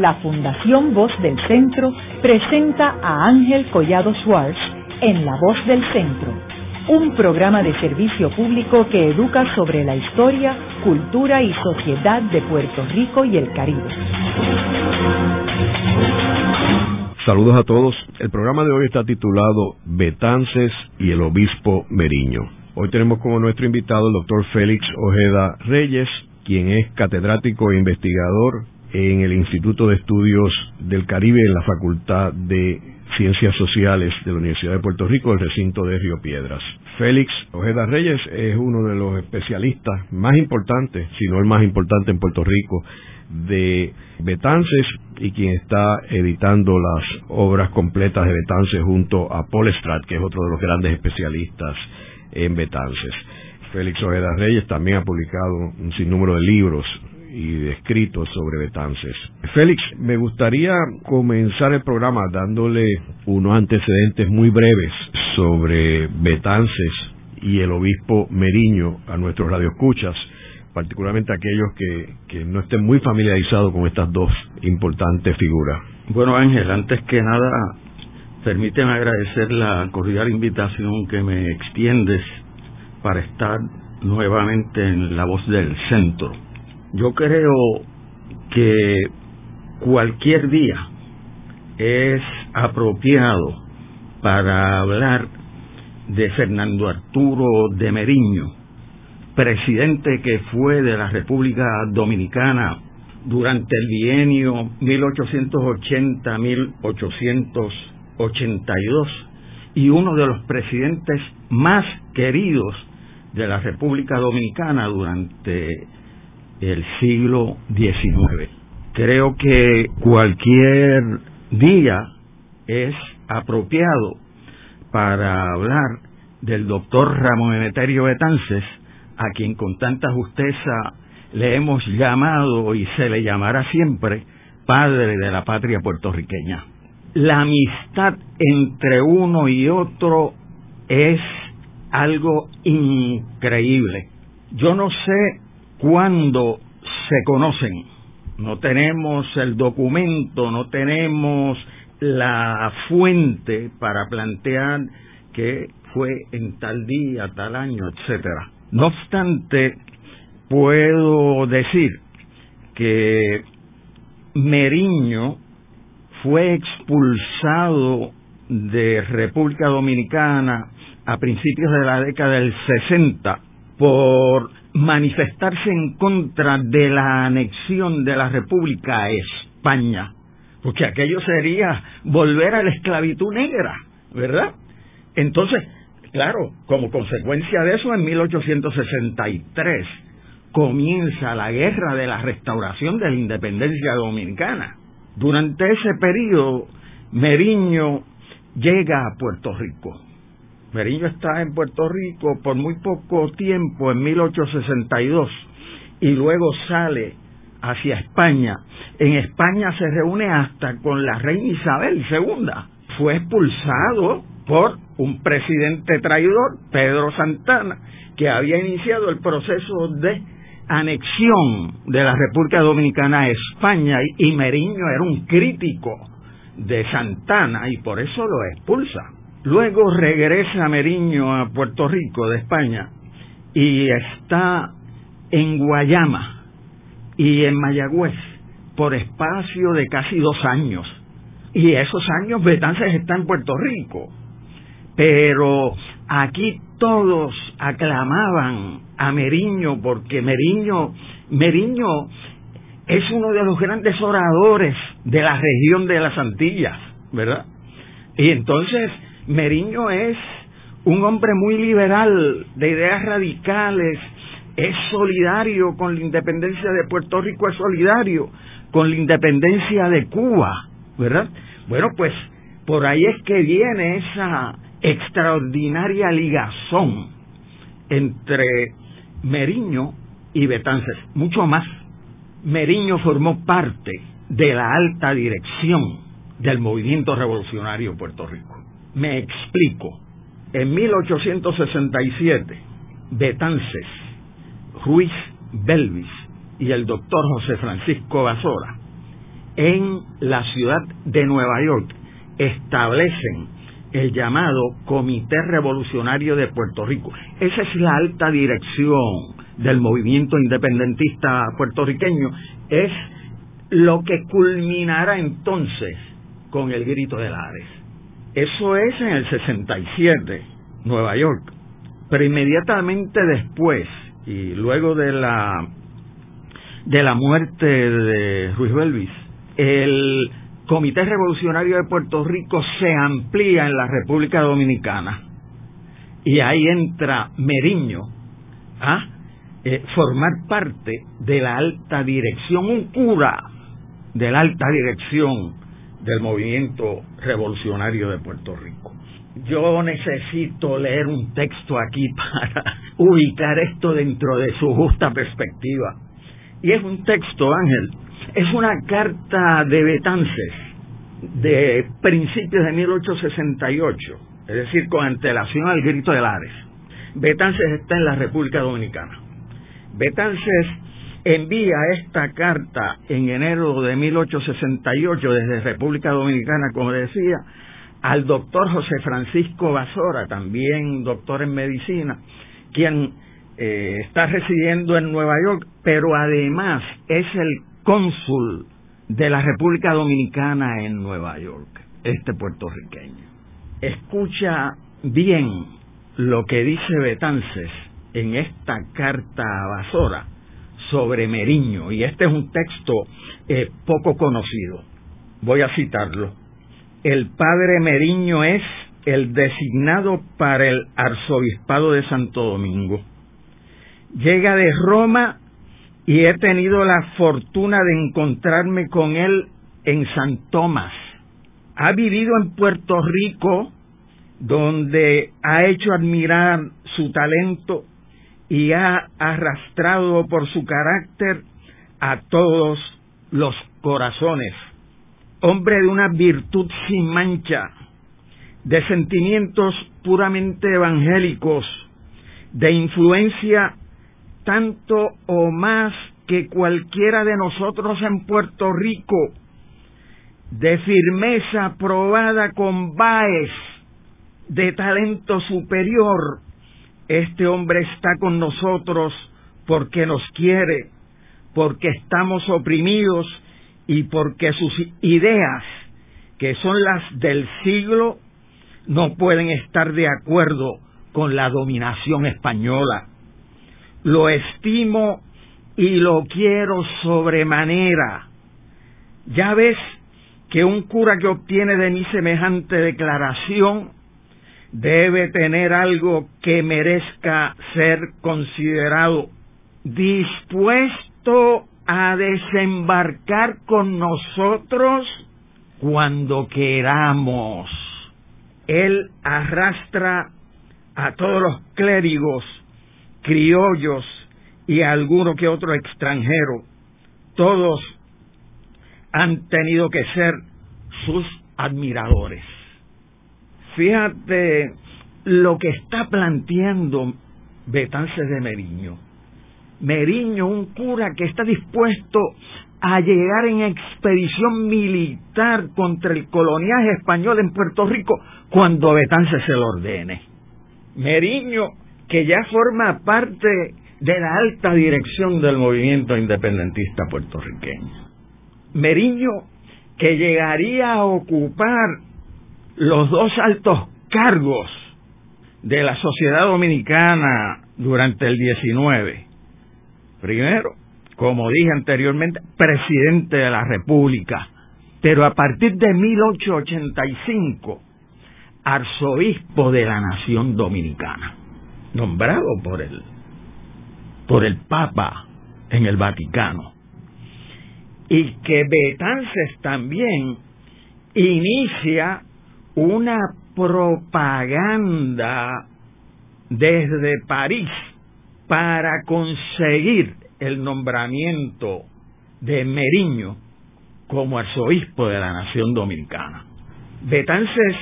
la Fundación Voz del Centro presenta a Ángel Collado Schwartz en La Voz del Centro, un programa de servicio público que educa sobre la historia, cultura y sociedad de Puerto Rico y el Caribe. Saludos a todos. El programa de hoy está titulado Betances y el Obispo Meriño. Hoy tenemos como nuestro invitado el doctor Félix Ojeda Reyes, quien es catedrático e investigador en el Instituto de Estudios del Caribe en la Facultad de Ciencias Sociales de la Universidad de Puerto Rico, el recinto de Río Piedras. Félix Ojeda Reyes es uno de los especialistas más importantes, si no el más importante en Puerto Rico, de Betances y quien está editando las obras completas de Betances junto a Paul Strat, que es otro de los grandes especialistas en Betances. Félix Ojeda Reyes también ha publicado un sinnúmero de libros y de escritos sobre Betances. Félix, me gustaría comenzar el programa dándole unos antecedentes muy breves sobre Betances y el obispo Meriño a nuestros radioescuchas, particularmente aquellos que, que no estén muy familiarizados con estas dos importantes figuras. Bueno, Ángel, antes que nada, permíteme agradecer la cordial invitación que me extiendes para estar nuevamente en la voz del centro. Yo creo que cualquier día es apropiado para hablar de Fernando Arturo de Meriño, presidente que fue de la República Dominicana durante el bienio 1880-1882 y uno de los presidentes más queridos de la República Dominicana durante el siglo XIX. Creo que cualquier día es apropiado para hablar del doctor Ramón Emeterio Betances, a quien con tanta justeza le hemos llamado y se le llamará siempre padre de la patria puertorriqueña. La amistad entre uno y otro es algo increíble. Yo no sé cuándo se conocen. No tenemos el documento, no tenemos la fuente para plantear que fue en tal día, tal año, etcétera. No obstante, puedo decir que Meriño fue expulsado de República Dominicana a principios de la década del 60 por manifestarse en contra de la anexión de la República a España, porque aquello sería volver a la esclavitud negra, ¿verdad? Entonces, claro, como consecuencia de eso, en 1863 comienza la guerra de la restauración de la independencia dominicana. Durante ese periodo, Meriño llega a Puerto Rico Meriño está en Puerto Rico por muy poco tiempo, en 1862, y luego sale hacia España. En España se reúne hasta con la reina Isabel II. Fue expulsado por un presidente traidor, Pedro Santana, que había iniciado el proceso de anexión de la República Dominicana a España y Meriño era un crítico de Santana y por eso lo expulsa. Luego regresa Meriño a Puerto Rico de España y está en Guayama y en Mayagüez por espacio de casi dos años. Y esos años Betances está en Puerto Rico. Pero aquí todos aclamaban a Meriño porque Meriño, Meriño es uno de los grandes oradores de la región de las Antillas, ¿verdad? Y entonces Meriño es un hombre muy liberal, de ideas radicales, es solidario con la independencia de Puerto Rico, es solidario con la independencia de Cuba, ¿verdad? Bueno, pues por ahí es que viene esa extraordinaria ligazón entre Meriño y Betances, mucho más. Meriño formó parte de la alta dirección del movimiento revolucionario en Puerto Rico. Me explico. En 1867, Betances, Ruiz Belvis y el doctor José Francisco Basora en la ciudad de Nueva York establecen el llamado Comité Revolucionario de Puerto Rico. Esa es la alta dirección del movimiento independentista puertorriqueño. Es lo que culminará entonces con el grito de Lares. Eso es en el 67, Nueva York. Pero inmediatamente después, y luego de la, de la muerte de Ruiz Belvis, el Comité Revolucionario de Puerto Rico se amplía en la República Dominicana. Y ahí entra Meriño a eh, formar parte de la alta dirección, un cura de la alta dirección del movimiento revolucionario de Puerto Rico. Yo necesito leer un texto aquí para ubicar esto dentro de su justa perspectiva. Y es un texto, Ángel, es una carta de Betances de principios de 1868, es decir, con antelación al grito de Lares. Betances está en la República Dominicana. Betances envía esta carta en enero de 1868 desde República Dominicana, como decía, al doctor José Francisco Basora, también doctor en medicina, quien eh, está residiendo en Nueva York, pero además es el cónsul de la República Dominicana en Nueva York, este puertorriqueño. Escucha bien lo que dice Betances en esta carta a Basora sobre Meriño, y este es un texto eh, poco conocido. Voy a citarlo. El padre Meriño es el designado para el arzobispado de Santo Domingo. Llega de Roma y he tenido la fortuna de encontrarme con él en San Tomás. Ha vivido en Puerto Rico, donde ha hecho admirar su talento y ha arrastrado por su carácter a todos los corazones. Hombre de una virtud sin mancha, de sentimientos puramente evangélicos, de influencia tanto o más que cualquiera de nosotros en Puerto Rico, de firmeza probada con Baez, de talento superior, este hombre está con nosotros porque nos quiere, porque estamos oprimidos y porque sus ideas, que son las del siglo, no pueden estar de acuerdo con la dominación española. Lo estimo y lo quiero sobremanera. Ya ves que un cura que obtiene de mí semejante declaración debe tener algo que merezca ser considerado dispuesto a desembarcar con nosotros cuando queramos. Él arrastra a todos los clérigos, criollos y alguno que otro extranjero. Todos han tenido que ser sus admiradores. Fíjate lo que está planteando Betances de Meriño. Meriño, un cura que está dispuesto a llegar en expedición militar contra el coloniaje español en Puerto Rico cuando Betances se lo ordene. Meriño, que ya forma parte de la alta dirección del movimiento independentista puertorriqueño. Meriño, que llegaría a ocupar los dos altos cargos de la sociedad dominicana durante el 19. Primero, como dije anteriormente, presidente de la República, pero a partir de 1885, arzobispo de la nación dominicana, nombrado por el, por el Papa en el Vaticano. Y que Betances también inicia una propaganda desde París para conseguir el nombramiento de Meriño como arzobispo de la nación dominicana. Betances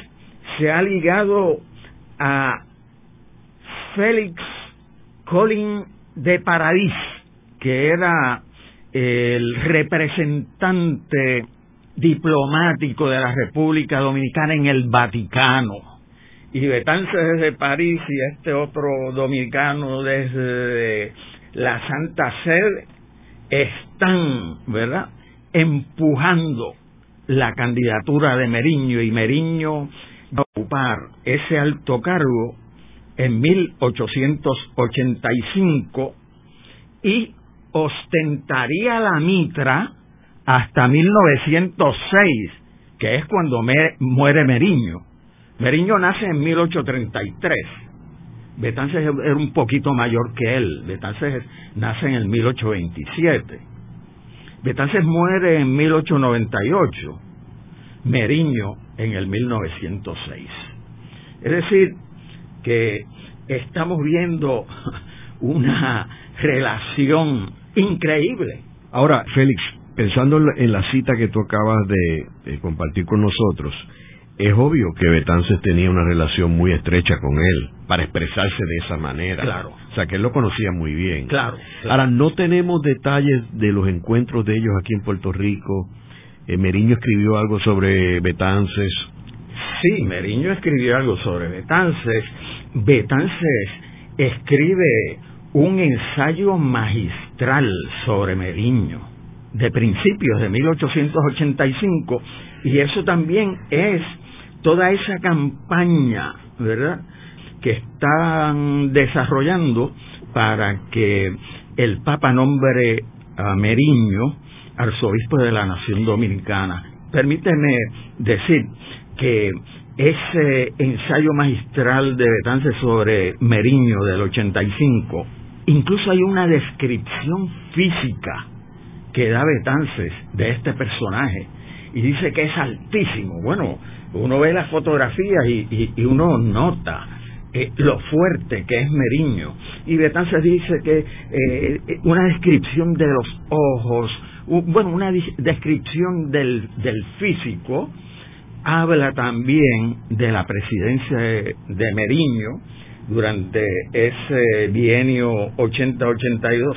se ha ligado a Félix Colin de Paradis, que era el representante diplomático de la República Dominicana en el Vaticano. Y Betances desde París y este otro dominicano desde la Santa Sede están, ¿verdad?, empujando la candidatura de Meriño y Meriño va a ocupar ese alto cargo en 1885 y ostentaría la mitra hasta 1906, que es cuando muere Meriño. Meriño nace en 1833. Betances era un poquito mayor que él. Betances nace en el 1827. Betances muere en 1898. Meriño en el 1906. Es decir, que estamos viendo una relación increíble. Ahora, Félix, pensando en la cita que tú acabas de, compartir con nosotros, es obvio que Betances tenía una relación muy estrecha con él para expresarse de esa manera. Claro. O sea, que él lo conocía muy bien. Claro. Ahora, no tenemos detalles de los encuentros de ellos aquí en Puerto Rico. Eh, Meriño escribió algo sobre Betances. Sí, Meriño escribió algo sobre Betances. Betances escribe un ensayo magistral sobre Meriño de principios de 1885 y eso también es toda esa campaña, ¿verdad?, que están desarrollando para que el Papa nombre a Meriño arzobispo de la Nación Dominicana. Permíteme decir que ese ensayo magistral de Betance sobre Meriño del 85, incluso hay una descripción física que da Betances de este personaje y dice que es altísimo. Bueno, uno ve las fotografías y, uno nota eh, lo fuerte que es Meriño. Y Betances dice que eh, una descripción de los ojos, bueno, una descripción del, del físico, habla también de la presidencia de Meriño durante ese bienio 80-82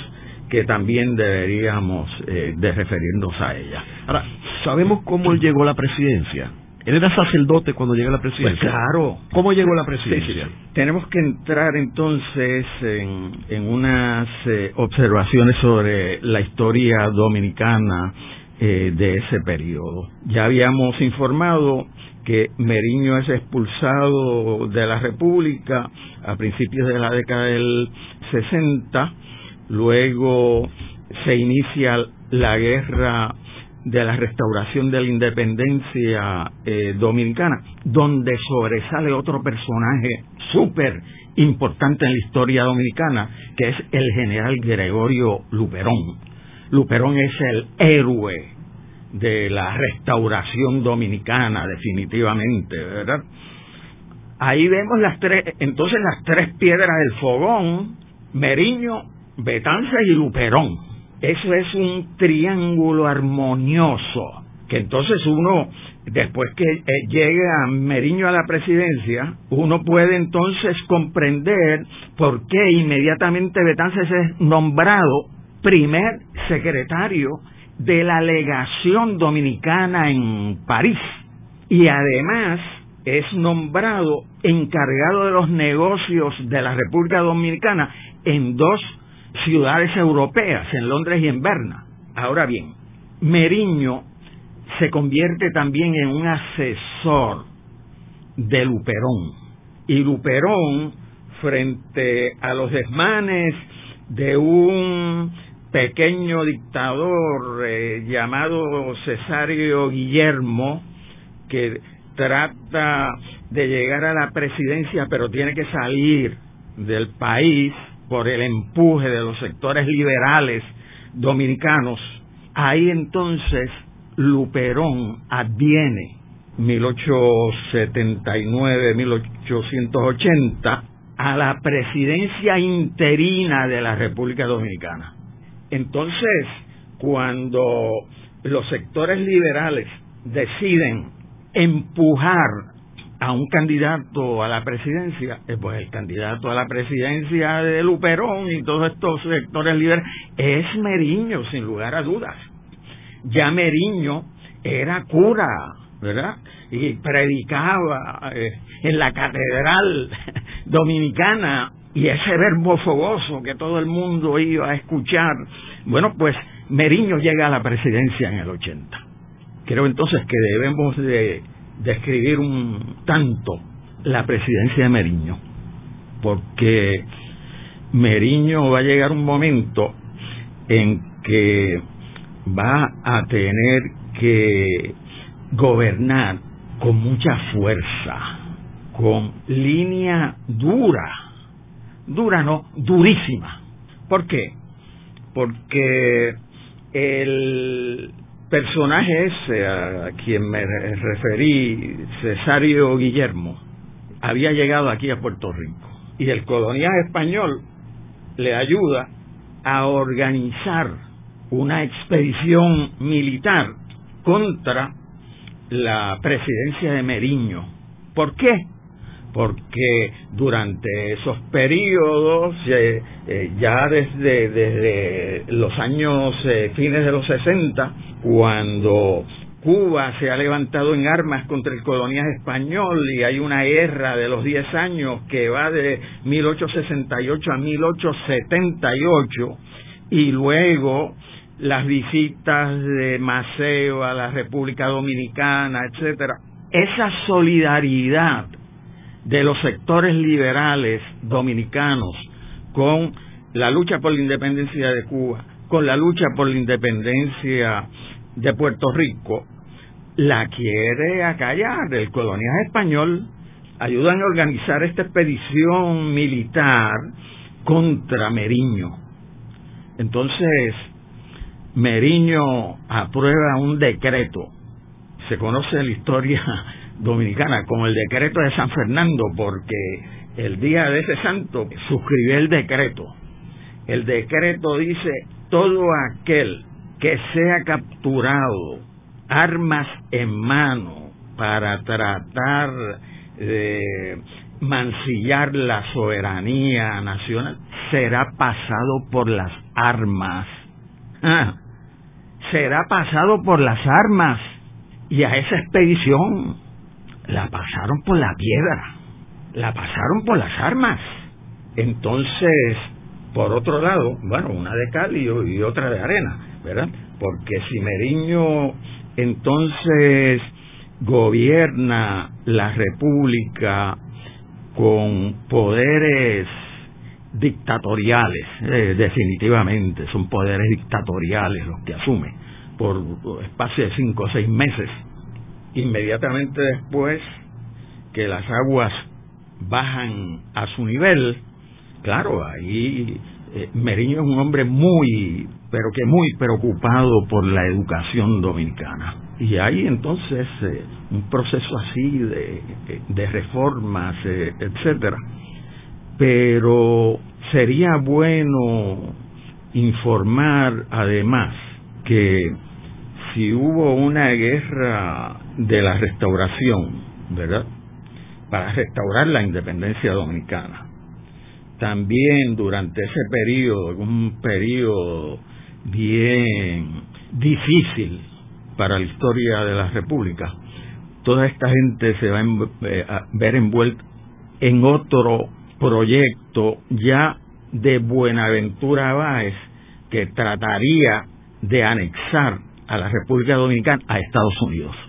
que también deberíamos eh, de referirnos a ella. Ahora, ¿sabemos cómo él llegó a la presidencia? Él era sacerdote cuando llegó a la presidencia. Pues claro. ¿Cómo llegó a la presidencia? Tenemos que entrar entonces en, unas eh, observaciones sobre la historia dominicana eh, de ese periodo. Ya habíamos informado que Meriño es expulsado de la República a principios de la década del 60 Luego se inicia la guerra de la restauración de la independencia eh, dominicana, donde sobresale otro personaje súper importante en la historia dominicana, que es el general Gregorio Luperón. Luperón es el héroe de la restauración dominicana, definitivamente, ¿verdad? Ahí vemos las tres, entonces las tres piedras del fogón, Meriño, Betanza y Luperón. Eso es un triángulo armonioso, que entonces uno, después que eh, llegue a Meriño a la presidencia, uno puede entonces comprender por qué inmediatamente Betances es nombrado primer secretario de la legación dominicana en París. Y además es nombrado encargado de los negocios de la República Dominicana en dos ciudades europeas, en Londres y en Berna. Ahora bien, Meriño se convierte también en un asesor de Luperón. Y Luperón, frente a los desmanes de un pequeño dictador eh, llamado Cesario Guillermo, que trata de llegar a la presidencia, pero tiene que salir del país, por el empuje de los sectores liberales dominicanos, ahí entonces Luperón adviene 1879-1880 a la presidencia interina de la República Dominicana. Entonces, cuando los sectores liberales deciden empujar a un candidato a la presidencia, eh, pues el candidato a la presidencia de Luperón y todos estos sectores liberales es Meriño, sin lugar a dudas. Ya Meriño era cura, ¿verdad? Y predicaba eh, en la catedral dominicana y ese verbo fogoso que todo el mundo iba a escuchar. Bueno, pues Meriño llega a la presidencia en el 80. Creo entonces que debemos de describir un tanto la presidencia de Meriño, porque Meriño va a llegar un momento en que va a tener que gobernar con mucha fuerza, con línea dura, dura no, durísima. ¿Por qué? Porque el personaje ese a quien me referí, Cesario Guillermo, había llegado aquí a Puerto Rico y el colonial español le ayuda a organizar una expedición militar contra la presidencia de Meriño. ¿Por qué? Porque durante esos periodos, eh, eh, ya desde, desde los años eh, fines de los 60, cuando Cuba se ha levantado en armas contra el colonial español y hay una guerra de los 10 años que va de 1868 a 1878 y luego las visitas de Maceo a la República Dominicana, etcétera. Esa solidaridad de los sectores liberales dominicanos con la lucha por la independencia de Cuba, con la lucha por la independencia de Puerto Rico, la quiere acallar. El colonial español ayudan a organizar esta expedición militar contra Meriño. Entonces, Meriño aprueba un decreto, se conoce la historia dominicana como el decreto de San Fernando, porque el día de ese santo suscribió el decreto. El decreto dice, todo aquel que sea capturado, armas en mano, para tratar de mancillar la soberanía nacional, será pasado por las armas. Ah, será pasado por las armas. Y a esa expedición la pasaron por la piedra, la pasaron por las armas. Entonces, por otro lado, bueno, una de cal y otra de arena, ¿verdad? Porque si Meriño entonces gobierna la república con poderes dictatoriales, eh, definitivamente, son poderes dictatoriales los que asume por espacio de cinco o seis meses. Inmediatamente después que las aguas bajan a su nivel, claro, ahí eh, Meriño es un hombre muy, pero que muy preocupado por la educación dominicana. Y hay entonces eh, un proceso así de, de reformas, etcétera pero sería bueno informar además que si hubo una guerra de la restauración, ¿verdad? Para restaurar la independencia dominicana. También durante ese periodo, un periodo bien difícil para la historia de la República, toda esta gente se va a eh, ver envuelta en otro proyecto ya de Buenaventura Báez que trataría de anexar a la República Dominicana a Estados Unidos.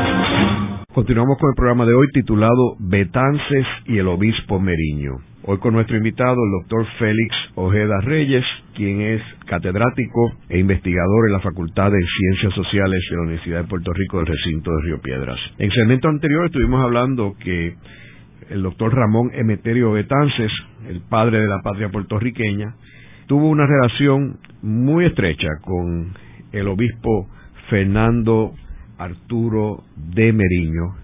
Continuamos con el programa de hoy titulado Betances y el Obispo Meriño. Hoy con nuestro invitado, el doctor Félix Ojeda Reyes, quien es catedrático e investigador en la Facultad de Ciencias Sociales de la Universidad de Puerto Rico del recinto de Río Piedras. En el segmento anterior estuvimos hablando que el doctor Ramón Emeterio Betances, el padre de la patria puertorriqueña, tuvo una relación muy estrecha con el obispo Fernando Arturo de Meriño,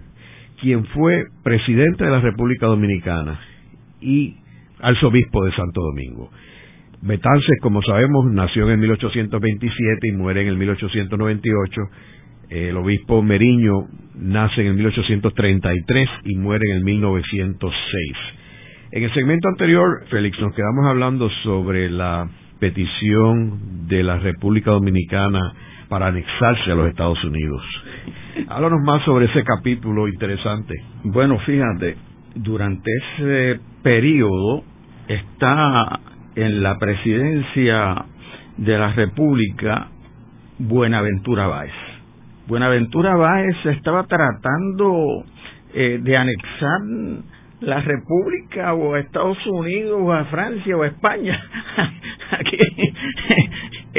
quien fue presidente de la República Dominicana y arzobispo de Santo Domingo. Betances, como sabemos, nació en 1827 y muere en el 1898. El obispo Meriño nace en el 1833 y muere en el 1906. En el segmento anterior, Félix, nos quedamos hablando sobre la petición de la República Dominicana para anexarse a los Estados Unidos. Háblanos más sobre ese capítulo interesante. Bueno, fíjate, durante ese periodo está en la presidencia de la República Buenaventura Báez. Buenaventura Báez estaba tratando eh, de anexar la República o a Estados Unidos o a Francia o a España. Aquí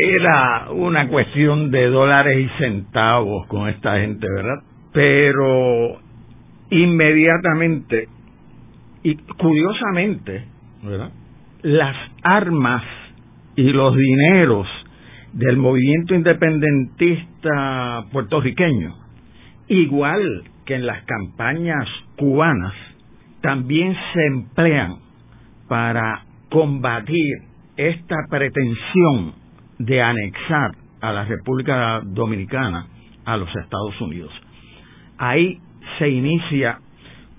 era una cuestión de dólares y centavos con esta gente, ¿verdad? Pero inmediatamente y curiosamente, ¿verdad? Las armas y los dineros del movimiento independentista puertorriqueño, igual que en las campañas cubanas, también se emplean para combatir esta pretensión de anexar a la República Dominicana a los Estados Unidos. Ahí se inicia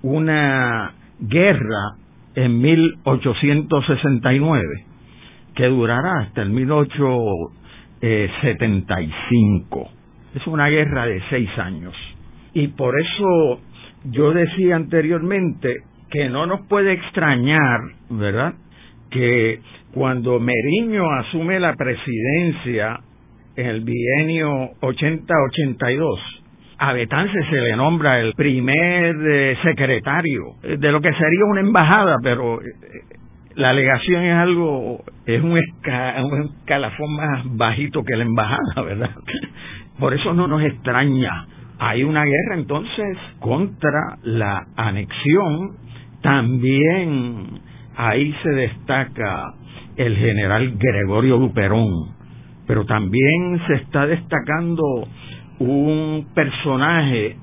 una guerra en 1869 que durará hasta el 1875. Es una guerra de seis años. Y por eso yo decía anteriormente que no nos puede extrañar, ¿verdad? Que cuando Meriño asume la presidencia en el bienio 80-82, a Betance se le nombra el primer eh, secretario de lo que sería una embajada, pero eh, la alegación es algo, es un, un escalafón más bajito que la embajada, ¿verdad? Por eso no nos extraña. Hay una guerra entonces contra la anexión. También ahí se destaca el general Gregorio Luperón, pero también se está destacando un personaje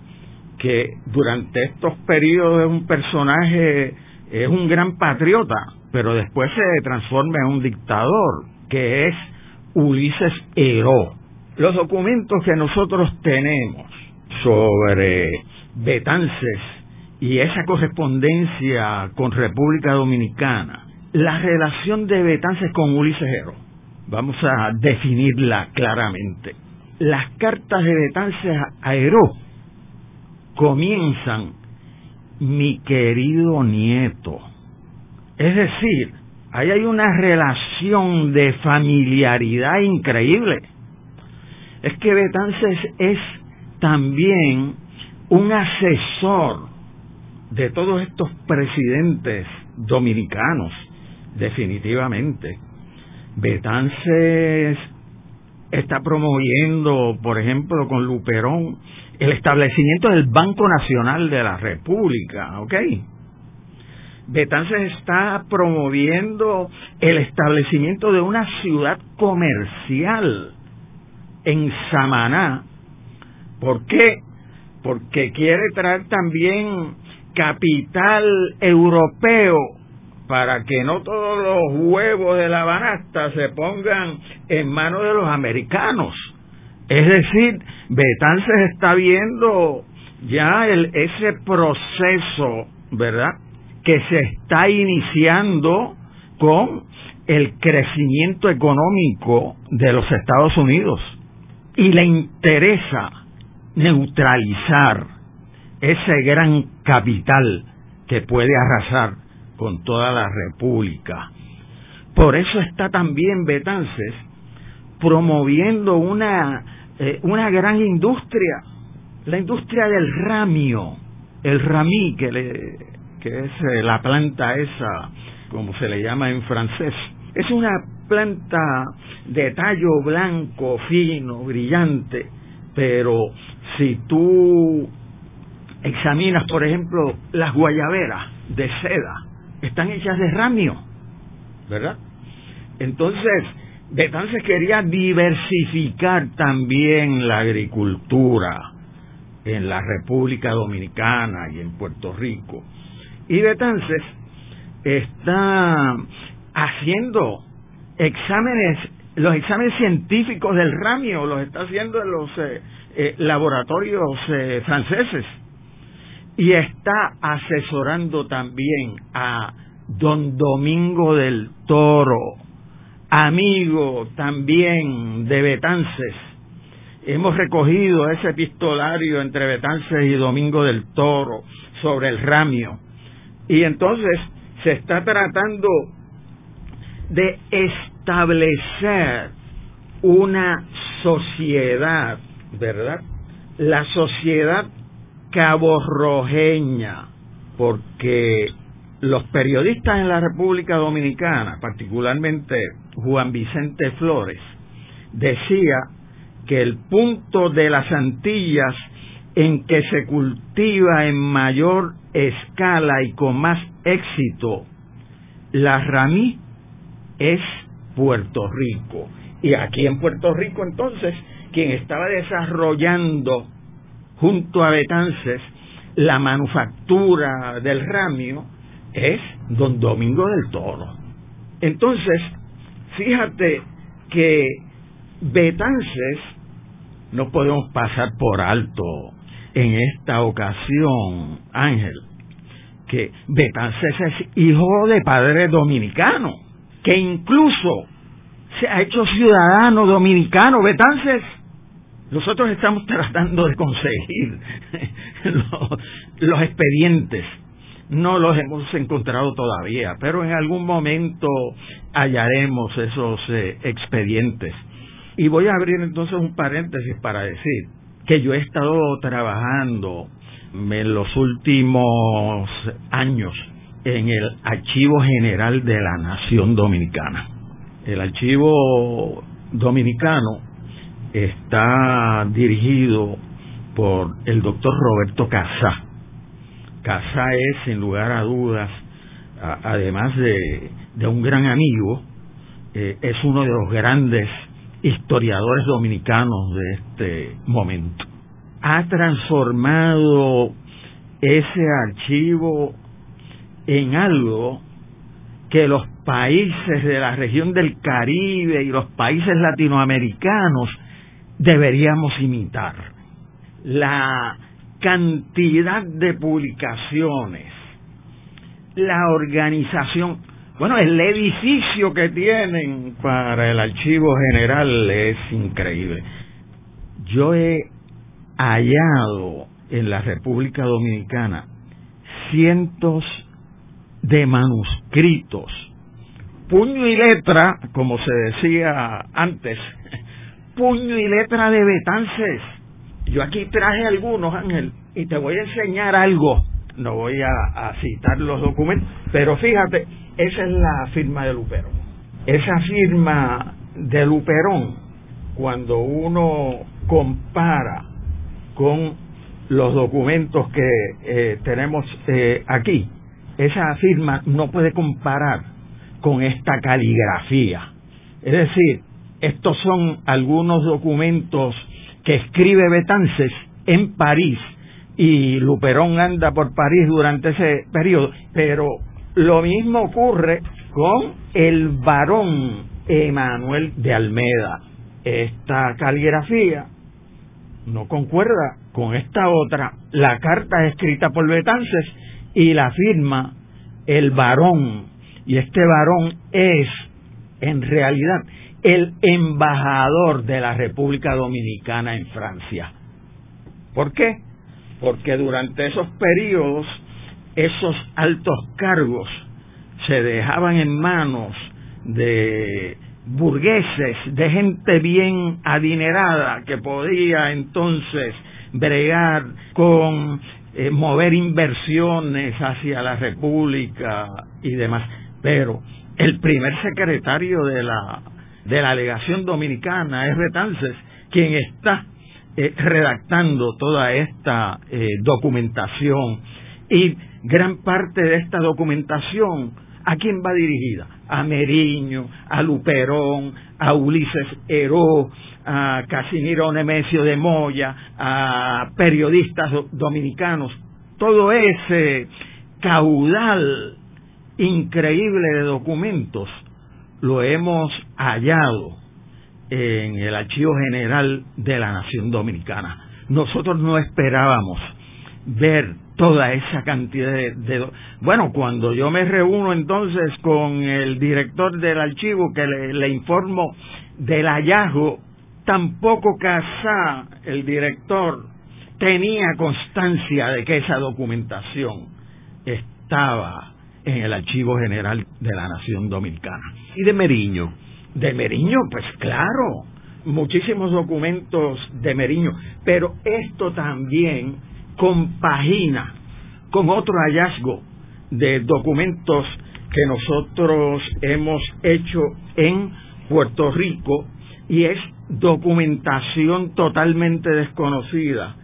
que durante estos periodos es un personaje, es un gran patriota, pero después se transforma en un dictador, que es Ulises Heró. Los documentos que nosotros tenemos sobre Betances y esa correspondencia con República Dominicana la relación de Betances con Ulises Heró, vamos a definirla claramente. Las cartas de Betances a Heró comienzan mi querido nieto. Es decir, ahí hay una relación de familiaridad increíble. Es que Betances es también un asesor de todos estos presidentes dominicanos definitivamente. Betances está promoviendo, por ejemplo, con Luperón, el establecimiento del Banco Nacional de la República, ¿ok? Betances está promoviendo el establecimiento de una ciudad comercial en Samaná. ¿Por qué? Porque quiere traer también capital europeo para que no todos los huevos de la banasta se pongan en manos de los americanos. Es decir, Betances está viendo ya el, ese proceso, ¿verdad? Que se está iniciando con el crecimiento económico de los Estados Unidos. Y le interesa neutralizar ese gran capital que puede arrasar con toda la República. Por eso está también Betances promoviendo una, eh, una gran industria la industria del ramio, el ramí, que, que es eh, la planta esa, como se le llama en francés, es una planta de tallo blanco, fino, brillante, pero si tú examinas, por ejemplo, las guayaberas de seda, están hechas de ramio, ¿verdad? Entonces, Betances quería diversificar también la agricultura en la República Dominicana y en Puerto Rico. Y Betances está haciendo exámenes, los exámenes científicos del ramio, los está haciendo en los eh, eh, laboratorios eh, franceses. Y está asesorando también a don Domingo del Toro, amigo también de Betances. Hemos recogido ese epistolario entre Betances y Domingo del Toro sobre el ramio. Y entonces se está tratando de establecer una sociedad, ¿verdad? La sociedad caborrojeña, porque los periodistas en la República Dominicana, particularmente Juan Vicente Flores, decía que el punto de las Antillas en que se cultiva en mayor escala y con más éxito la ramí es Puerto Rico. Y aquí en Puerto Rico entonces, quien estaba desarrollando junto a Betances la manufactura del ramio es don Domingo del Toro. Entonces, fíjate que Betances no podemos pasar por alto en esta ocasión, Ángel, que Betances es hijo de padre dominicano, que incluso se ha hecho ciudadano dominicano. Betances, nosotros estamos tratando de conseguir los, expedientes no los hemos encontrado todavía, pero en algún momento hallaremos esos eh, expedientes. Y voy a abrir entonces un paréntesis para decir que yo he estado trabajando en los últimos años en el Archivo General de la Nación Dominicana. El Archivo Dominicano está dirigido por el doctor Roberto Casá. Casá es, sin lugar a dudas, además de, un gran amigo, eh, es uno de los grandes historiadores dominicanos de este momento. Ha transformado ese archivo en algo que los países de la región del Caribe y los países latinoamericanos deberíamos imitar. La cantidad de publicaciones, la organización, bueno, el edificio que tienen para el archivo general es increíble. Yo he hallado en la República Dominicana cientos de manuscritos, puño y letra, como se decía antes, puño y letra de Betances. Yo aquí traje algunos, Ángel, y te voy a enseñar algo. No voy a, citar los documentos, pero fíjate, esa es la firma de Luperón. Esa firma de Luperón, cuando uno compara con los documentos que eh, tenemos eh, aquí, esa firma no puede comparar con esta caligrafía. Es decir, estos son algunos documentos que escribe Betances en París y Luperón anda por París durante ese periodo, pero lo mismo ocurre con el varón Emanuel de Almeda. Esta caligrafía no concuerda con esta otra. La carta es escrita por Betances y la firma el varón. Y este varón es, en realidad, el embajador de la República Dominicana en Francia. ¿Por qué? Porque durante esos periodos esos altos cargos se dejaban en manos de burgueses, de gente bien adinerada que podía entonces bregar con eh, mover inversiones hacia la República y demás. Pero el primer secretario de la, de la legación dominicana es Betances, quien está eh, redactando toda esta eh, documentación. Y gran parte de esta documentación, ¿a quién va dirigida? A Meriño, a Luperón, a Ulises Heró, a Casimiro Nemesio de Moya, a periodistas dominicanos, todo ese caudal increíble de documentos lo hemos hallado en el Archivo General de la Nación Dominicana. Nosotros no esperábamos ver toda esa cantidad de, bueno cuando yo me reúno entonces con el director del archivo que le, le informo del hallazgo tampoco Casá el director tenía constancia de que esa documentación estaba en el archivo general de la Nación Dominicana y de Meriño. De Meriño, pues claro, muchísimos documentos de Meriño, pero esto también compagina con otro hallazgo de documentos que nosotros hemos hecho en Puerto Rico y es documentación totalmente desconocida,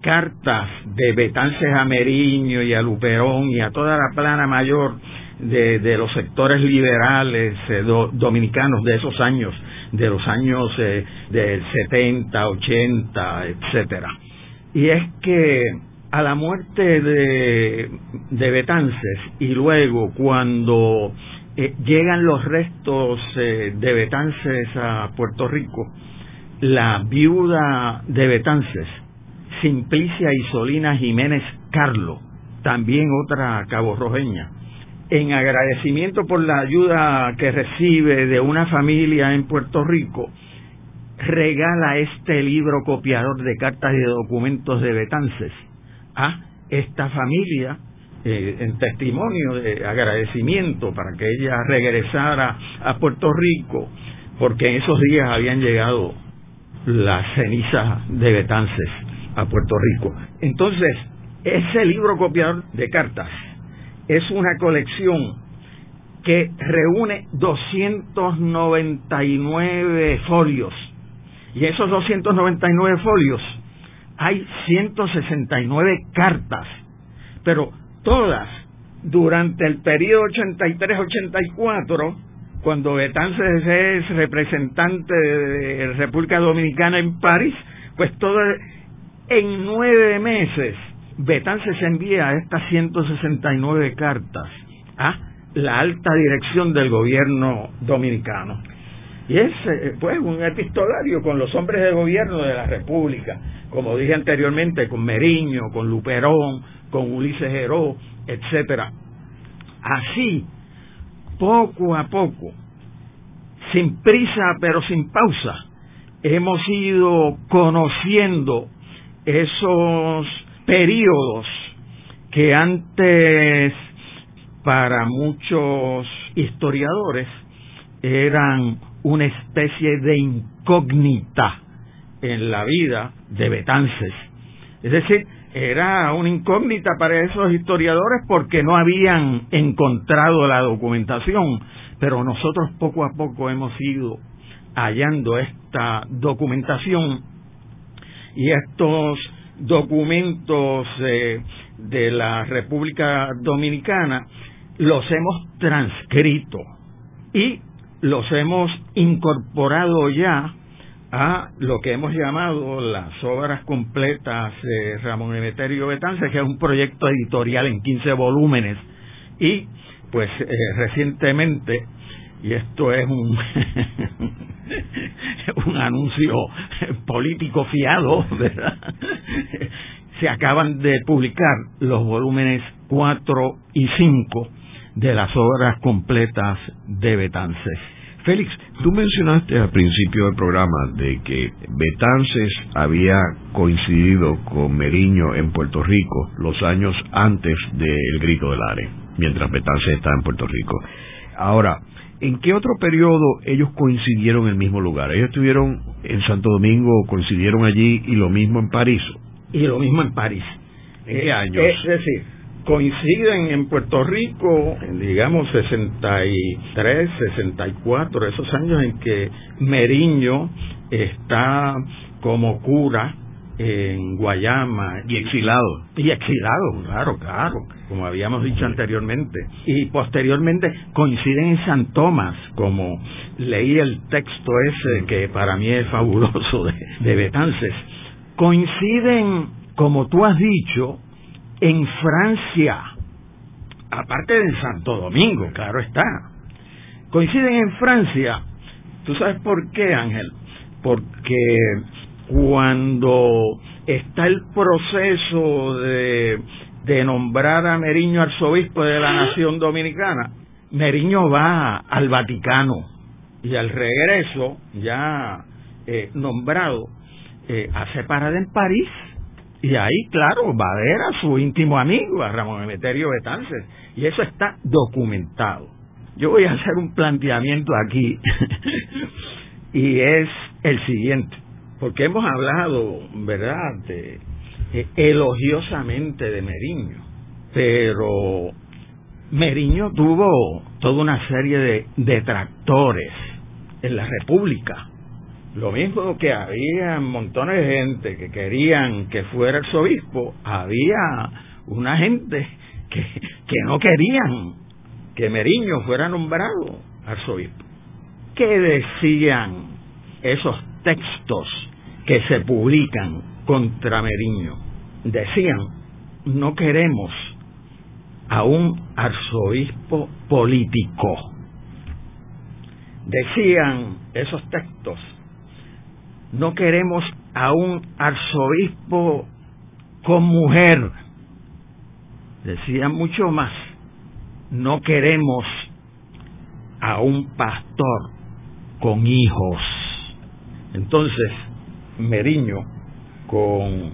cartas de Betances a Meriño y a Luperón y a toda la plana mayor de, los sectores liberales eh, dominicanos de esos años, de los años eh, del 70, 80, etcétera. Y es que a la muerte de, de Betances y luego cuando eh, llegan los restos de Betances a Puerto Rico, la viuda de Betances, Simplicia Isolina Jiménez Carlo, también otra caborrojeña, en agradecimiento por la ayuda que recibe de una familia en Puerto Rico, regala este libro copiador de cartas y de documentos de Betances a esta familia eh, en testimonio de agradecimiento para que ella regresara a Puerto Rico, porque en esos días habían llegado las cenizas de Betances a Puerto Rico. Entonces, ese libro copiador de cartas es una colección que reúne 299 folios. Y esos 299 folios hay 169 cartas, pero todas durante el periodo 83-84, cuando Betances es representante de República Dominicana en París, pues todas en nueve meses Betances envía estas 169 cartas a la alta dirección del gobierno dominicano. Y es eh, pues un epistolario con los hombres de gobierno de la República, como dije anteriormente, con Meriño, con Luperón, con Ulises Heró, etcétera. Así, poco a poco, sin prisa pero sin pausa, hemos ido conociendo esos periodos que antes para muchos historiadores eran una especie de incógnita en la vida de Betances. Es decir, era una incógnita para esos historiadores porque no habían encontrado la documentación, pero nosotros poco a poco hemos ido hallando esta documentación y estos documentos eh, de la República Dominicana, los hemos transcrito y los hemos incorporado ya a lo que hemos llamado las obras completas de Ramón Emeterio Betance, que es un proyecto editorial en 15 volúmenes. Y pues eh, recientemente, y esto es un, un anuncio político fiado, ¿verdad? Se acaban de publicar los volúmenes 4 y 5 de las obras completas de Betances. Félix, tú mencionaste al principio del programa de que Betances había coincidido con Meriño en Puerto Rico los años antes del Grito del Are, mientras Betances está en Puerto Rico. Ahora, ¿En qué otro periodo ellos coincidieron en el mismo lugar? ¿Ellos estuvieron en Santo Domingo, coincidieron allí y lo mismo en París? y lo mismo en París. ¿En qué años? Es decir, coinciden en Puerto Rico, digamos 63, 64, esos años en que Meriño está como cura en Guayama. Y exilado. Y exilado, claro, claro, como habíamos dicho anteriormente. Y posteriormente coinciden en San Tomás, como leí el texto ese que para mí es fabuloso de, de Betances. Coinciden, como tú has dicho, en Francia, aparte de en Santo Domingo, claro está. Coinciden en Francia, ¿tú sabes por qué, Ángel? Porque cuando está el proceso de, nombrar a Meriño arzobispo de la nación dominicana, Meriño va al Vaticano y al regreso, ya eh, nombrado, eh, hace parada en París. Y ahí, claro, va a ver a su íntimo amigo, a Ramón Emeterio Betances, y eso está documentado. Yo voy a hacer un planteamiento aquí, y es el siguiente, porque hemos hablado, ¿verdad?, eh, elogiosamente de Meriño, pero Meriño tuvo toda una serie de detractores en la República lo mismo que había montones de gente que querían que fuera arzobispo, había una gente que, que no querían que Meriño fuera nombrado arzobispo. ¿Qué decían esos textos que se publican contra Meriño? Decían, no queremos a un arzobispo político. Decían esos textos no queremos a un arzobispo con mujer. Decía mucho más, no queremos a un pastor con hijos. Entonces, Meriño, con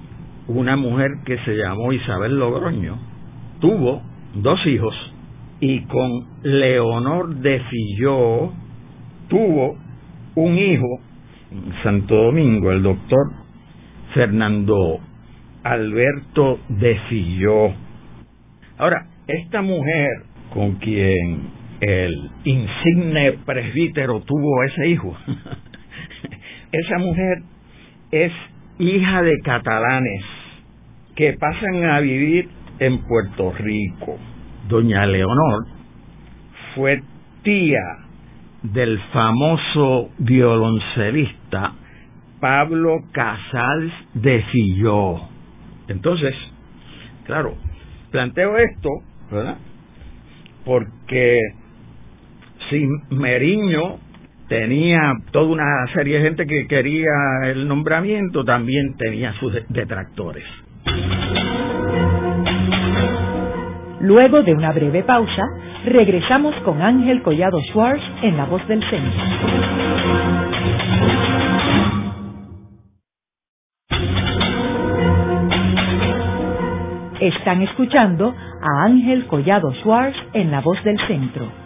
una mujer que se llamó Isabel Logroño, tuvo dos hijos y con Leonor de Filló tuvo un hijo Santo Domingo, el doctor Fernando Alberto de Filló. Ahora, esta mujer con quien el insigne presbítero tuvo ese hijo, esa mujer es hija de catalanes que pasan a vivir en Puerto Rico. Doña Leonor fue tía del famoso violoncelista Pablo Casals de Filló. Entonces, claro, planteo esto, ¿verdad? Porque si Meriño tenía toda una serie de gente que quería el nombramiento, también tenía sus detractores. Luego de una breve pausa, regresamos con Ángel Collado Schwartz en La Voz del Centro. Están escuchando a Ángel Collado Schwartz en La Voz del Centro.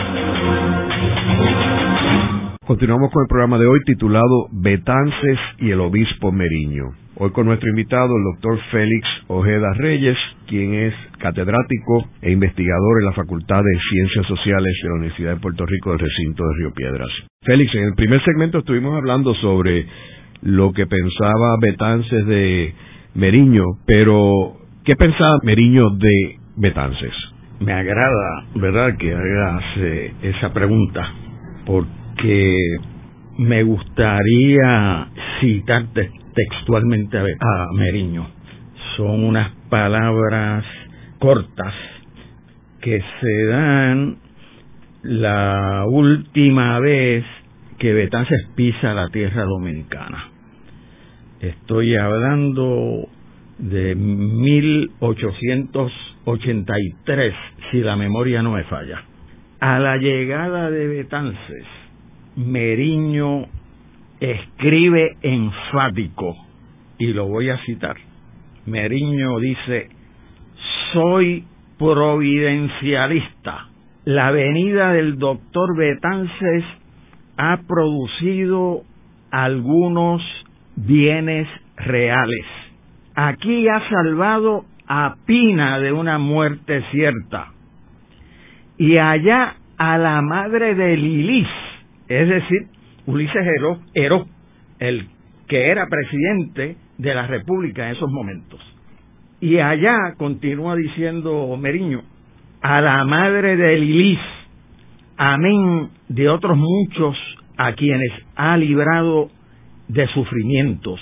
Continuamos con el programa de hoy titulado Betances y el Obispo Meriño. Hoy con nuestro invitado, el doctor Félix Ojeda Reyes, quien es catedrático e investigador en la Facultad de Ciencias Sociales de la Universidad de Puerto Rico del recinto de Río Piedras. Félix, en el primer segmento estuvimos hablando sobre lo que pensaba Betances de Meriño, pero ¿qué pensaba Meriño de Betances? Me agrada, ¿verdad?, que hagas eh, esa pregunta, me gustaría citarte textualmente a, Meriño. Son unas palabras cortas que se dan la última vez que Betances pisa la tierra dominicana. Estoy hablando de 1883, si la memoria no me falla. A la llegada de Betances, Meriño escribe enfático y lo voy a citar. Meriño dice, soy providencialista. La venida del doctor Betances ha producido algunos bienes reales. Aquí ha salvado a Pina de una muerte cierta. Y allá a la madre de Lilis, es decir, Ulises Heró, el que era presidente de la República en esos momentos. Y allá, continúa diciendo Meriño, a la madre de Lilis, amén de otros muchos a quienes ha librado de sufrimientos,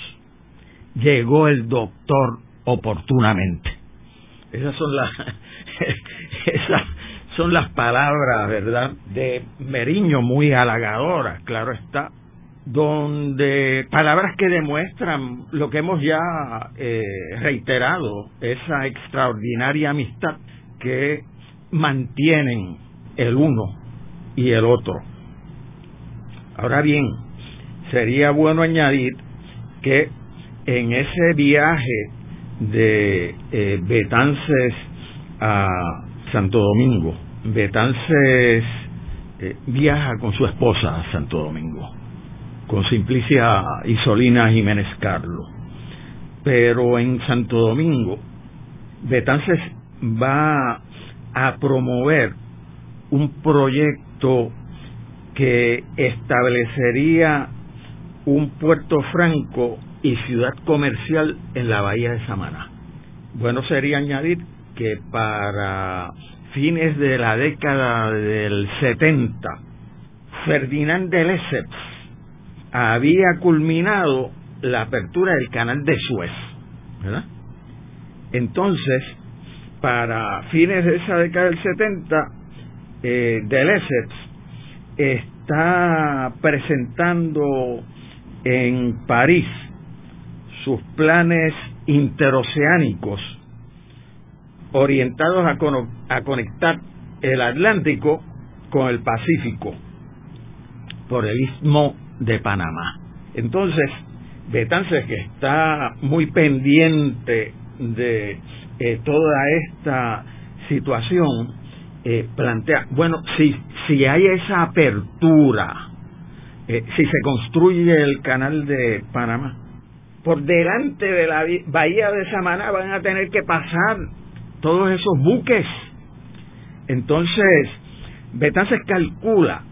llegó el doctor oportunamente. Esas son las, son las palabras, ¿verdad?, de Meriño muy halagadoras, claro está, donde palabras que demuestran lo que hemos ya eh, reiterado, esa extraordinaria amistad que mantienen el uno y el otro. Ahora bien, sería bueno añadir que en ese viaje de eh, Betances a Santo Domingo, Betances eh, viaja con su esposa a Santo Domingo, con Simplicia Isolina Jiménez Carlos. Pero en Santo Domingo, Betances va a promover un proyecto que establecería un puerto franco y ciudad comercial en la bahía de Samaná. Bueno sería añadir que para fines de la década del 70, Ferdinand de Lesseps había culminado la apertura del canal de Suez, ¿verdad? Entonces, para fines de esa década del 70, eh, de Lesseps está presentando en París sus planes interoceánicos orientados a, conectar el Atlántico con el Pacífico por el istmo de Panamá. Entonces, Betances, que está muy pendiente de eh, toda esta situación, eh, plantea, bueno, si, si hay esa apertura, eh, si se construye el canal de Panamá, por delante de la bahía de Samaná van a tener que pasar todos esos buques. Entonces, Betances calcula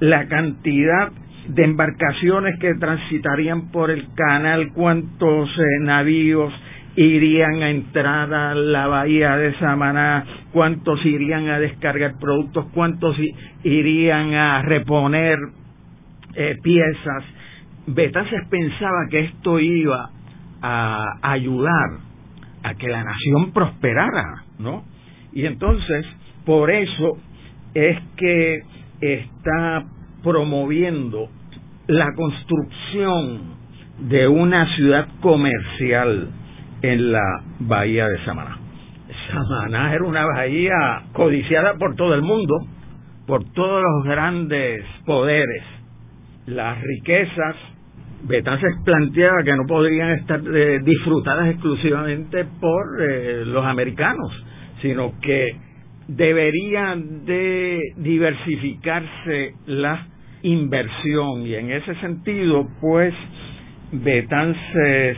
la cantidad de embarcaciones que transitarían por el canal, cuántos eh, navíos irían a entrar a la bahía de Samaná, cuántos irían a descargar productos, cuántos irían a reponer eh, piezas. Betances pensaba que esto iba a ayudar a que la nación prosperara, ¿no? Y entonces, por eso es que está promoviendo la construcción de una ciudad comercial en la bahía de Samaná. Samaná era una bahía codiciada por todo el mundo, por todos los grandes poderes. Las riquezas Betances planteaba que no podrían estar eh, disfrutadas exclusivamente por eh, los americanos, sino que deberían de diversificarse la inversión y en ese sentido pues Betances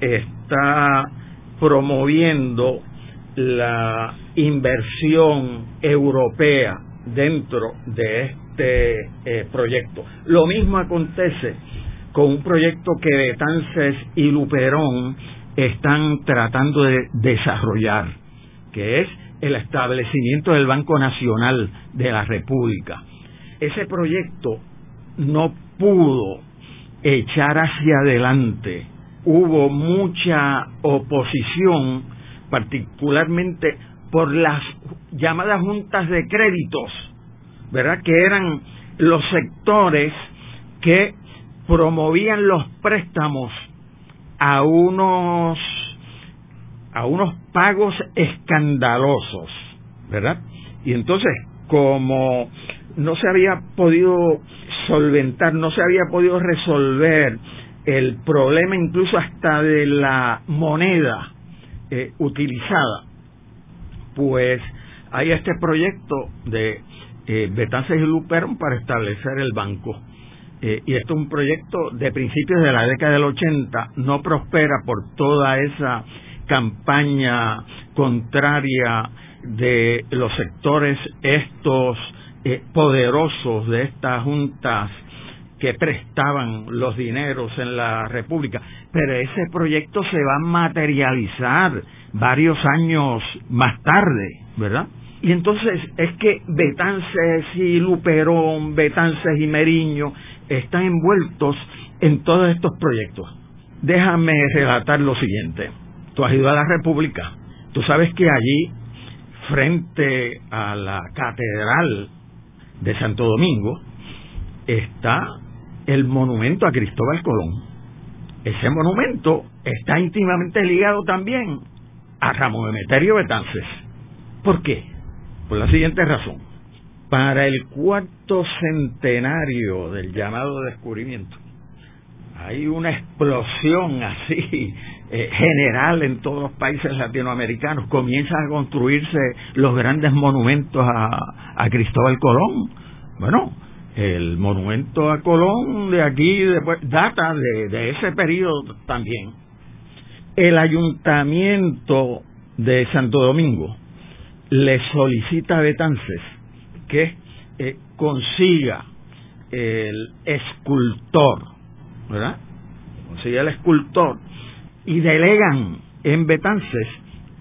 está promoviendo la inversión europea dentro de este eh, proyecto. Lo mismo acontece con un proyecto que Betances y Luperón están tratando de desarrollar, que es el establecimiento del Banco Nacional de la República. Ese proyecto no pudo echar hacia adelante. Hubo mucha oposición, particularmente por las llamadas juntas de créditos, ¿verdad? Que eran los sectores que promovían los préstamos a unos a unos pagos escandalosos, ¿verdad? Y entonces, como no se había podido solventar, no se había podido resolver el problema incluso hasta de la moneda eh, utilizada, pues hay este proyecto de eh, Betances y Luperón para establecer el banco. Eh, y esto es un proyecto de principios de la década del 80, no prospera por toda esa campaña contraria de los sectores estos eh, poderosos de estas juntas que prestaban los dineros en la República. Pero ese proyecto se va a materializar varios años más tarde, ¿verdad? Y entonces es que Betances y Luperón, Betances y Meriño están envueltos en todos estos proyectos. Déjame relatar lo siguiente. Tú has ido a la República. Tú sabes que allí, frente a la Catedral de Santo Domingo, está el monumento a Cristóbal Colón. Ese monumento está íntimamente ligado también a Ramón Emeterio Betances. ¿Por qué? Por la siguiente razón. Para el cuarto centenario del llamado descubrimiento, hay una explosión así eh, general en todos los países latinoamericanos. Comienzan a construirse los grandes monumentos a, Cristóbal Colón. Bueno, el monumento a Colón de aquí data de, de ese periodo también. El ayuntamiento de Santo Domingo le solicita a Betances que eh, consiga el escultor, ¿verdad? Consiga el escultor y delegan en Betances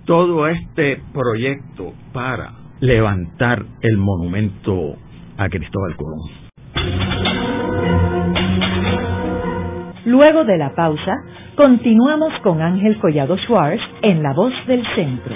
todo este proyecto para levantar el monumento a Cristóbal Colón. Luego de la pausa, continuamos con Ángel Collado Schwartz en La Voz del Centro.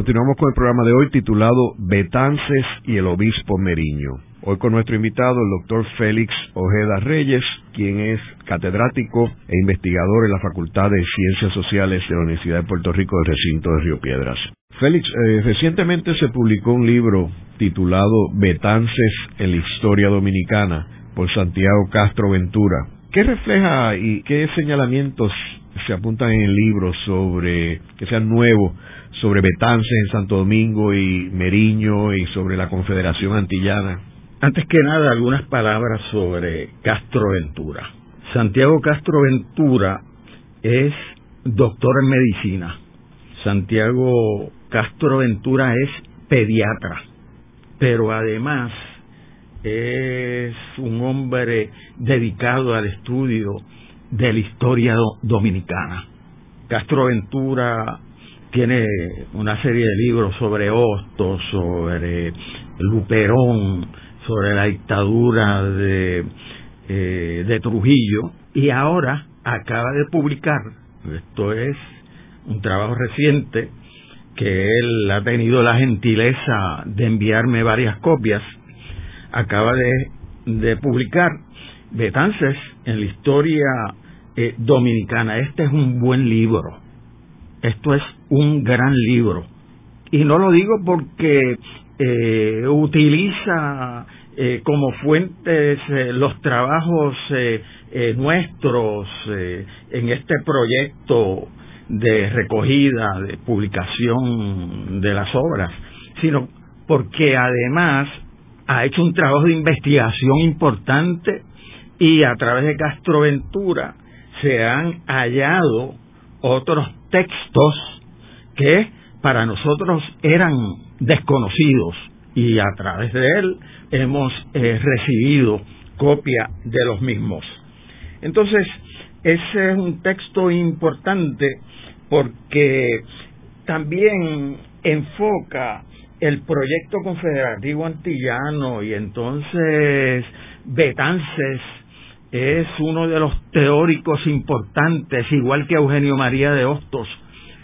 Continuamos con el programa de hoy titulado Betances y el Obispo Meriño. Hoy con nuestro invitado, el doctor Félix Ojeda Reyes, quien es catedrático e investigador en la Facultad de Ciencias Sociales de la Universidad de Puerto Rico del recinto de Río Piedras. Félix, eh, recientemente se publicó un libro titulado Betances en la Historia Dominicana por Santiago Castro Ventura. ¿Qué refleja y qué señalamientos se apuntan en el libro sobre, que sean nuevos, sobre Betances en Santo Domingo y Meriño y sobre la Confederación Antillana? Antes que nada, algunas palabras sobre Castro Ventura. Santiago Castro Ventura es doctor en medicina. Santiago Castro Ventura es pediatra, pero además es un hombre dedicado al estudio de la historia dominicana. Castro Ventura tiene una serie de libros sobre Hostos, sobre Luperón, sobre la dictadura eh, de Trujillo y ahora acaba de publicar, esto es un trabajo reciente, que él ha tenido la gentileza de enviarme varias copias, acaba de, de publicar Betances en la historia eh, dominicana. Este es un buen libro, esto es un gran libro. Y no lo digo porque eh, utiliza eh, como fuentes eh, los trabajos nuestros en este proyecto de recogida, de publicación de las obras, sino porque además ha hecho un trabajo de investigación importante y a través de Castroventura se han hallado otros textos que para nosotros eran desconocidos y a través de él hemos eh, recibido copia de los mismos. Entonces, ese es un texto importante porque también enfoca el proyecto confederativo antillano y entonces Betances es uno de los teóricos importantes, igual que Eugenio María de Hostos,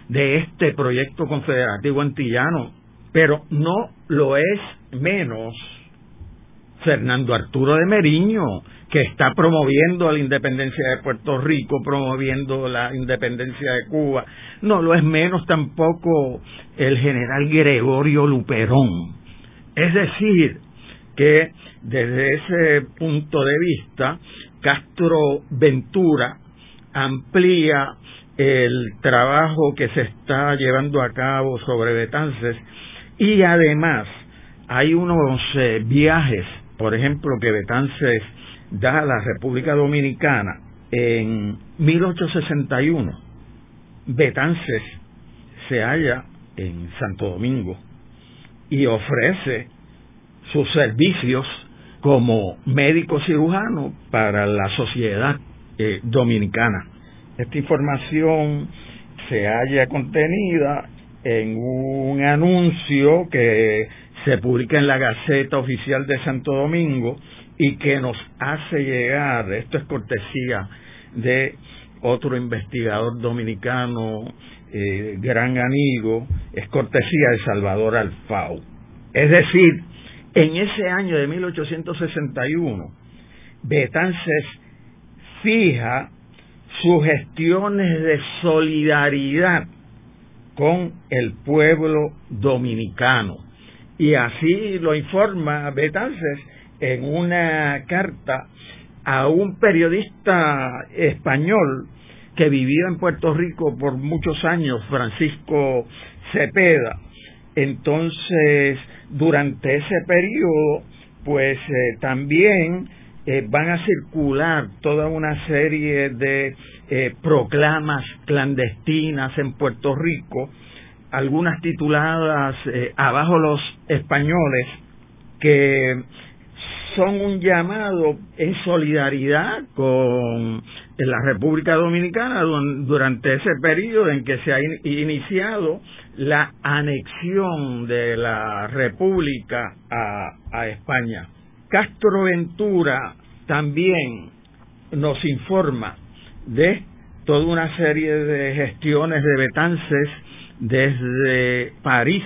de este proyecto confederativo antillano, pero no lo es menos Fernando Arturo de Meriño, que está promoviendo la independencia de Puerto Rico, promoviendo la independencia de Cuba. No lo es menos tampoco el general Gregorio Luperón. Es decir, que desde ese punto de vista, Castro Ventura amplía el trabajo que se está llevando a cabo sobre Betances y además hay unos eh, viajes, por ejemplo, que Betances da a la República Dominicana en 1861. Betances se halla en Santo Domingo y ofrece sus servicios como médico cirujano para la sociedad eh, dominicana. Esta información se halla contenida en un anuncio que se publica en la Gaceta Oficial de Santo Domingo y que nos hace llegar, esto es cortesía de otro investigador dominicano, eh, gran amigo, es cortesía de Salvador Alfau. Es decir, en ese año de 1861, Betances fija sus gestiones de solidaridad con el pueblo dominicano. Y así lo informa Betances en una carta a un periodista español que vivió en Puerto Rico por muchos años, Francisco Cepeda. Entonces, durante ese periodo, pues eh, también eh, van a circular toda una serie de eh, proclamas clandestinas en Puerto Rico, algunas tituladas Abajo los españoles, que son un llamado en solidaridad con la República Dominicana durante ese periodo en que se ha iniciado la anexión de la República a, España. Castro Ventura también nos informa de toda una serie de gestiones de Betances desde París,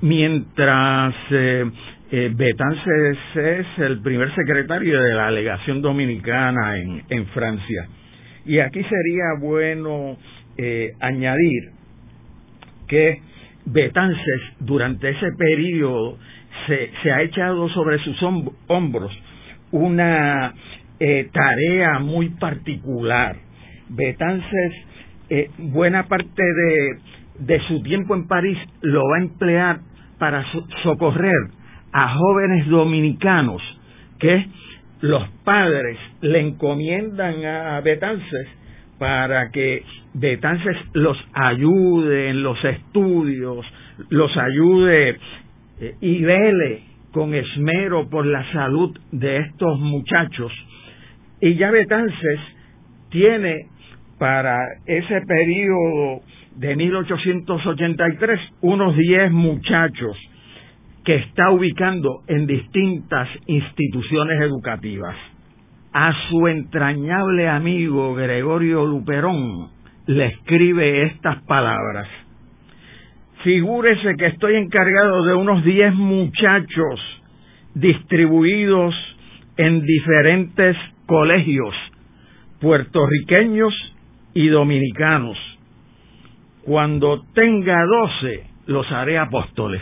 mientras eh, eh, Betances es el primer secretario de la legación dominicana en, Francia. Y aquí sería bueno eh, añadir que Betances durante ese periodo se, ha echado sobre sus hombros una eh, tarea muy particular. Betances, buena parte de su tiempo en París lo va a emplear para socorrer a jóvenes dominicanos que los padres le encomiendan a Betances para que Betances los ayude en los estudios, los ayude eh, y vele con esmero por la salud de estos muchachos. Y ya Betances tiene para ese periodo de 1883 unos 10 muchachos que está ubicando en distintas instituciones educativas. A su entrañable amigo Gregorio Luperón le escribe estas palabras. Figúrese que estoy encargado de unos 10 muchachos distribuidos en diferentes colegios puertorriqueños y dominicanos. Cuando tenga 12, los haré apóstoles.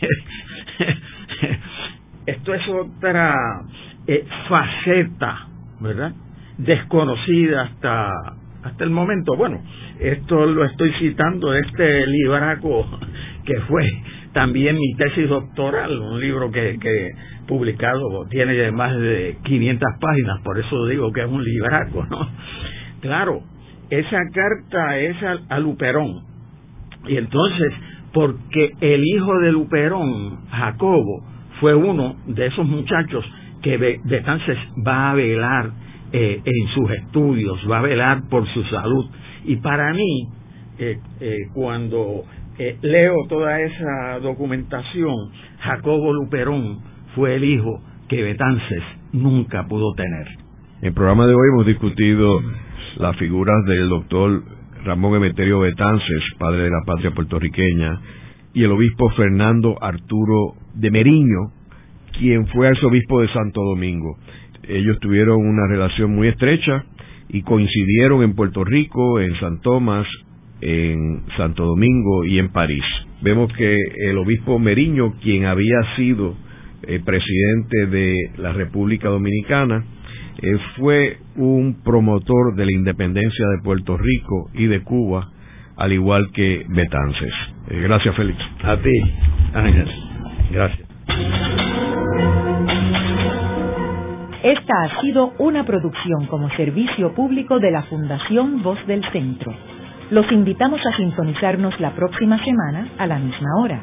Esto es otra eh, faceta, ¿verdad? Desconocida hasta, hasta el momento. Bueno, esto lo estoy citando de este libraco que fue también mi tesis doctoral, un libro que, que publicado tiene más de 500 páginas, por eso digo que es un libraco, ¿no? Claro, esa carta es a Luperón. Y entonces porque el hijo de Luperón, Jacobo, fue uno de esos muchachos que Betances va a velar eh, en sus estudios, va a velar por su salud. Y para mí, eh, eh, cuando leo toda esa documentación, Jacobo Luperón fue el hijo que Betances nunca pudo tener. En el programa de hoy hemos discutido las figuras del doctor Ramón Emeterio Betances, padre de la patria puertorriqueña, y el obispo Fernando Arturo de Meriño, quien fue arzobispo de Santo Domingo. Ellos tuvieron una relación muy estrecha y coincidieron en Puerto Rico, en San Tomás, en Santo Domingo y en París. Vemos que el obispo Meriño, quien había sido eh, presidente de la República Dominicana, eh, fue un promotor de la independencia de Puerto Rico y de Cuba, al igual que Betances. Eh, gracias, Félix. A ti, Ángel. Gracias. Esta ha sido una producción como servicio público de la Fundación Voz del Centro. Los invitamos a sintonizarnos la próxima semana a la misma hora.